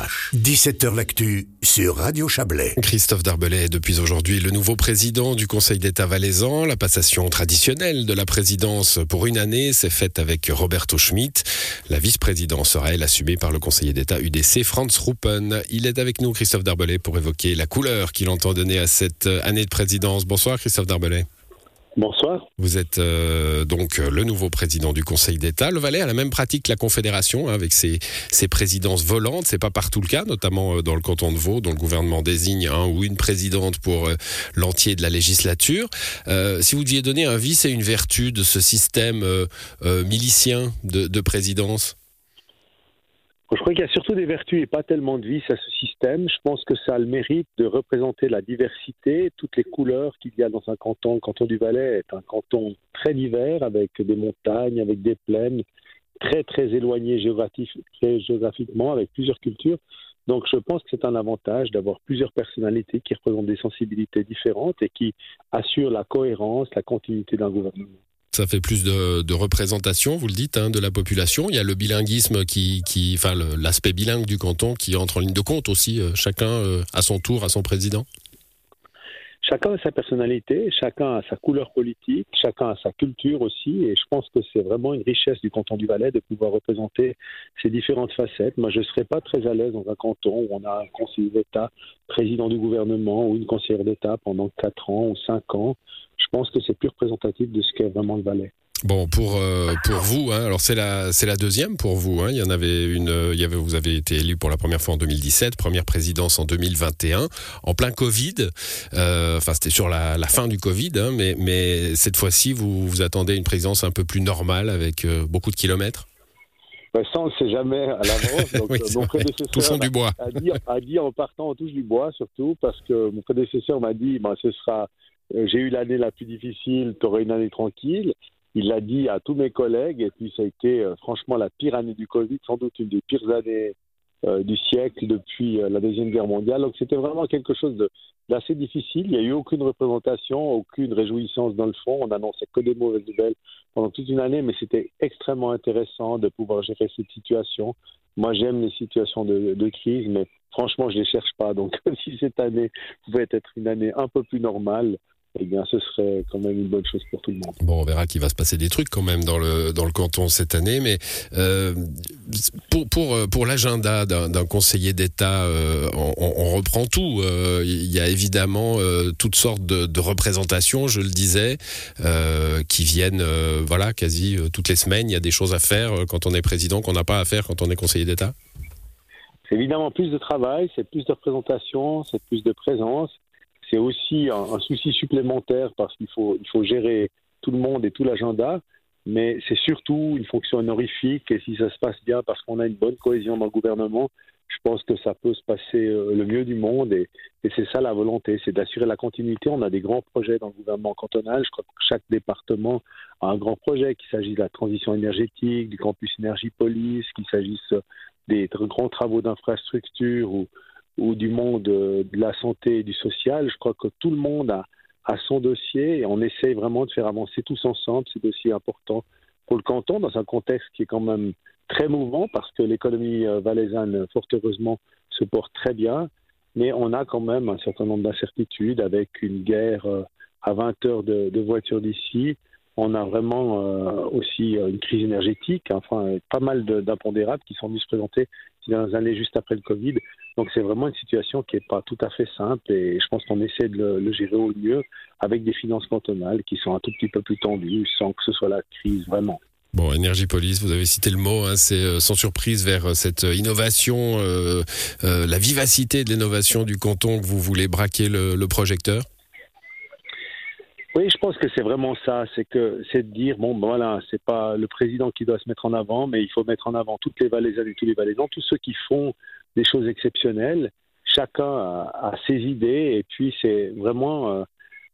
CH. 17h l'actu sur Radio Chablais. Christophe Darbelay est depuis aujourd'hui le nouveau président du Conseil d'État valaisan. La passation traditionnelle de la présidence pour une année s'est faite avec Roberto Schmidt. La vice-présidence sera elle assumée par le conseiller d'État UDC Franz Ruppen. Il est avec nous, Christophe Darbelay, pour évoquer la couleur qu'il entend donner à cette année de présidence. Bonsoir, Christophe Darbelay. Bonsoir. Vous êtes euh, donc euh, le nouveau président du Conseil d'État. Le Valais a la même pratique que la Confédération hein, avec ses, ses, présidences volantes. C'est pas partout le cas, notamment euh, dans le canton de Vaud, dont le gouvernement désigne un ou une présidente pour l'entier de la législature. si vous deviez donner un vice et une vertu de ce système milicien de, de présidence je crois qu'il y a surtout des vertus et pas tellement de vices à ce système. Je pense que ça a le mérite de représenter la diversité, toutes les couleurs qu'il y a dans un canton. Le canton du Valais est un canton très divers, avec des montagnes, avec des plaines, très très éloigné géographiquement, avec plusieurs cultures. Donc je pense que c'est un avantage d'avoir plusieurs personnalités qui représentent des sensibilités différentes et qui assurent la cohérence, la continuité d'un gouvernement ça fait plus de, représentation, vous le dites, hein, de la population. Il y a le bilinguisme qui, enfin l'aspect bilingue du canton qui entre en ligne de compte aussi. Euh, chacun euh, à son tour, à son président. Chacun a sa personnalité, chacun a sa couleur politique, chacun a sa culture aussi, et je pense que c'est vraiment une richesse du canton du Valais de pouvoir représenter ces différentes facettes. Moi, je ne serais pas très à l'aise dans un canton où on a un conseiller d'État, président du gouvernement ou une conseillère d'État pendant 4 ans ou 5 ans je pense que c'est plus représentatif de ce qu'est vraiment le Valais. Bon, pour euh, pour vous, hein, alors c'est la c'est la deuxième pour vous. Hein, il y en avait une, il y avait vous avez été élu pour la première fois en 2017, première présidence en 2021, en plein Covid. Euh, enfin, c'était sur la, la, fin du Covid, hein, mais mais cette fois-ci, vous vous attendez une présidence un peu plus normale avec euh, beaucoup de kilomètres? Ben, ça, on ne sait jamais à l'avance. Donc, oui, mon prédécesseur du bois. A, dit, a, dit, en partant, on touche du bois surtout, parce que mon prédécesseur m'a dit, ben, ce sera euh, j'ai eu l'année la plus difficile, tu aurais une année tranquille. Il l'a dit à tous mes collègues, et puis ça a été euh, franchement la pire année du Covid, sans doute une des pires années euh, du siècle depuis la Deuxième Guerre mondiale. Donc c'était vraiment quelque chose d'assez difficile. Il n'y a eu aucune représentation, aucune réjouissance dans le fond. On n'annonçait que des mauvaises nouvelles pendant toute une année, mais c'était extrêmement intéressant de pouvoir gérer cette situation. Moi, j'aime les situations de, de, crise, mais franchement, je ne les cherche pas. Donc, si cette année pouvait être une année un peu plus normale, eh bien, ce serait quand même une bonne chose pour tout le monde. Bon, on verra qu'il va se passer des trucs quand même dans le, dans le canton cette année, mais euh, pour, pour, pour l'agenda d'un conseiller d'État, euh, on, on, reprend tout. Euh, il y a évidemment euh, toutes sortes de, de, représentations, je le disais, euh, qui viennent voilà, quasi toutes les semaines. Il y a des choses à faire quand on est président qu'on n'a pas à faire quand on est conseiller d'État. C'est évidemment plus de travail, c'est plus de représentation, c'est plus de présence c'est aussi un, souci supplémentaire parce qu'il faut, gérer tout le monde et tout l'agenda, mais c'est surtout une fonction honorifique et si ça se passe bien parce qu'on a une bonne cohésion dans le gouvernement, je pense que ça peut se passer euh, le mieux du monde et, et c'est ça la volonté, c'est d'assurer la continuité. On a des grands projets dans le gouvernement cantonal. Je crois que chaque département a un grand projet, qu'il s'agisse de la transition énergétique, du campus énergie police, qu'il s'agisse des grands travaux d'infrastructure ou, ou du monde de la santé et du social, je crois que tout le monde a, son dossier et on essaie vraiment de faire avancer tous ensemble ces dossiers importants pour le canton dans un contexte qui est quand même très mouvant parce que l'économie euh, valaisanne, fort heureusement, se porte très bien, mais on a quand même un certain nombre d'incertitudes avec une guerre euh, à 20 heures de, de voiture d'ici. On a vraiment euh, aussi une crise énergétique, enfin pas mal d'impondérables qui sont venus se présenter dans les années juste après le Covid. Donc c'est vraiment une situation qui n'est pas tout à fait simple et je pense qu'on essaie de le, gérer au mieux avec des finances cantonales qui sont un tout petit peu plus tendues sans que ce soit la crise vraiment. Bon, Énergie Police, vous avez cité le mot, hein, c'est euh, sans surprise vers euh, cette innovation, euh, la vivacité de l'innovation du canton que vous voulez braquer le, projecteur oui, je pense que c'est vraiment ça. C'est que c'est de dire bon, ben voilà, c'est pas le président qui doit se mettre en avant, mais il faut mettre en avant toutes les valaisannes et tous les valaisans, tous ceux qui font des choses exceptionnelles. Chacun a, ses idées et puis c'est vraiment euh,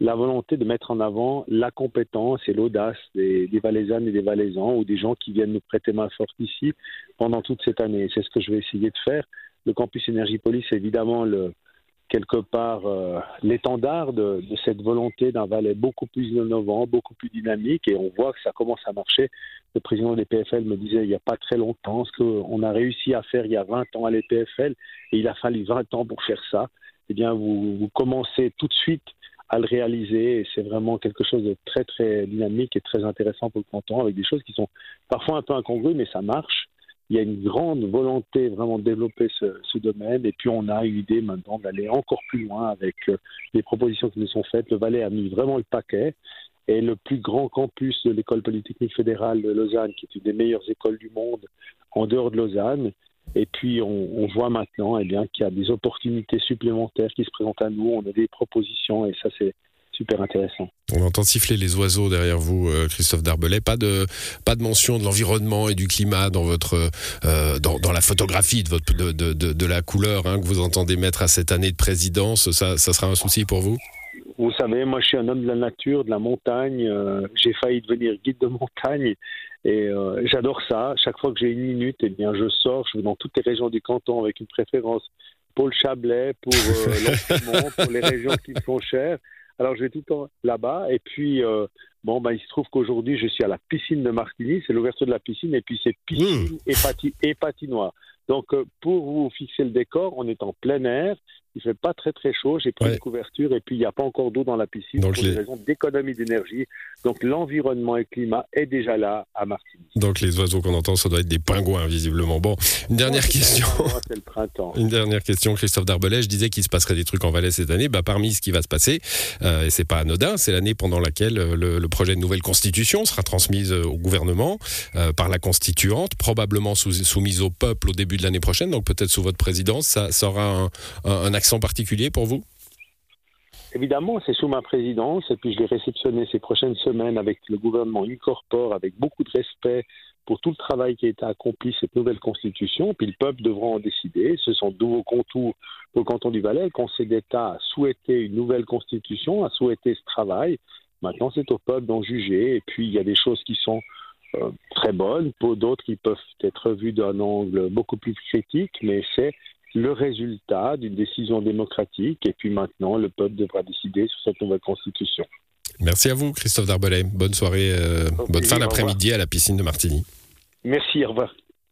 la volonté de mettre en avant la compétence et l'audace des, des valaisannes et des valaisans ou des gens qui viennent nous prêter main forte ici pendant toute cette année. C'est ce que je vais essayer de faire. Le campus Énergie Police, évidemment le, quelque part euh, l'étendard de, cette volonté d'un Valais beaucoup plus innovant, beaucoup plus dynamique, et on voit que ça commence à marcher. Le président des PFL me disait il n'y a pas très longtemps ce qu'on a réussi à faire il y a 20 ans à l'EPFL, et il a fallu 20 ans pour faire ça. Eh bien, vous, commencez tout de suite à le réaliser, et c'est vraiment quelque chose de très très dynamique et très intéressant pour le canton, avec des choses qui sont parfois un peu incongrues, mais ça marche il y a une grande volonté vraiment de développer ce, domaine. Et puis on a eu l'idée maintenant d'aller encore plus loin avec euh, les propositions qui nous sont faites. Le Valais a mis vraiment le paquet. Et le plus grand campus de l'école polytechnique fédérale de Lausanne, qui est une des meilleures écoles du monde en dehors de Lausanne. Et puis on, voit maintenant eh qu'il y a des opportunités supplémentaires qui se présentent à nous. On a des propositions et ça c'est super intéressant. On entend siffler les oiseaux derrière vous, euh, Christophe Darbelet. Pas de, pas de mention de l'environnement et du climat dans, votre, euh, dans, la photographie de, votre, de, de, de la couleur hein, que vous entendez mettre à cette année de présidence. Ça, ça sera un souci pour vous? Vous savez, moi je suis un homme de la nature, de la montagne. Euh, j'ai failli devenir guide de montagne. Et j'adore ça. Chaque fois que j'ai une minute, eh bien, je sors, je vais dans toutes les régions du canton avec une préférence pour le Chablais, pour euh, pour les régions qui me sont chères. Alors je vais tout le temps là-bas et puis euh, bon ben il se trouve qu'aujourd'hui je suis à la piscine de Martigny, c'est l'ouverture de la piscine et puis c'est piscine mmh. et, patinoire. Donc euh, pour vous fixer le décor, on est en plein air, il fait pas très très chaud, j'ai pris une couverture et puis il n'y a pas encore d'eau dans la piscine Donc pour des raisons d'économie d'énergie. Donc l'environnement et le climat est déjà là à Martigny. Donc les oiseaux qu'on entend, ça doit être des pingouins visiblement. Bon, une dernière question. C'est le printemps. Une dernière question, Christophe Darbelet. Je disais qu'il se passerait des trucs en Valais cette année. Bah, parmi ce qui va se passer, euh, et c'est pas anodin, c'est l'année pendant laquelle euh, le, projet de nouvelle constitution sera transmise euh, au gouvernement euh, par la constituante, probablement sous, soumise au peuple au début de l'année prochaine. Donc peut-être sous votre présidence, ça, ça aura un, un, un particulier pour vous? Évidemment, c'est sous ma présidence, et puis je vais réceptionner ces prochaines semaines avec le gouvernement Incorpore, avec beaucoup de respect pour tout le travail qui a été accompli, cette nouvelle constitution, puis le peuple devra en décider. Ce sont de nouveaux contours pour le canton du Valais. Le Conseil d'État a souhaité une nouvelle constitution, a souhaité ce travail. Maintenant, c'est au peuple d'en juger, et puis il y a des choses qui sont euh, très bonnes, pour d'autres qui peuvent être vues d'un angle beaucoup plus critique, mais c'est le résultat d'une décision démocratique. Et puis maintenant, le peuple devra décider sur cette nouvelle constitution. Merci à vous, Christophe Darbelet. Bonne soirée, euh, bonne fin d'après-midi à la piscine de Martigny. Merci, au revoir.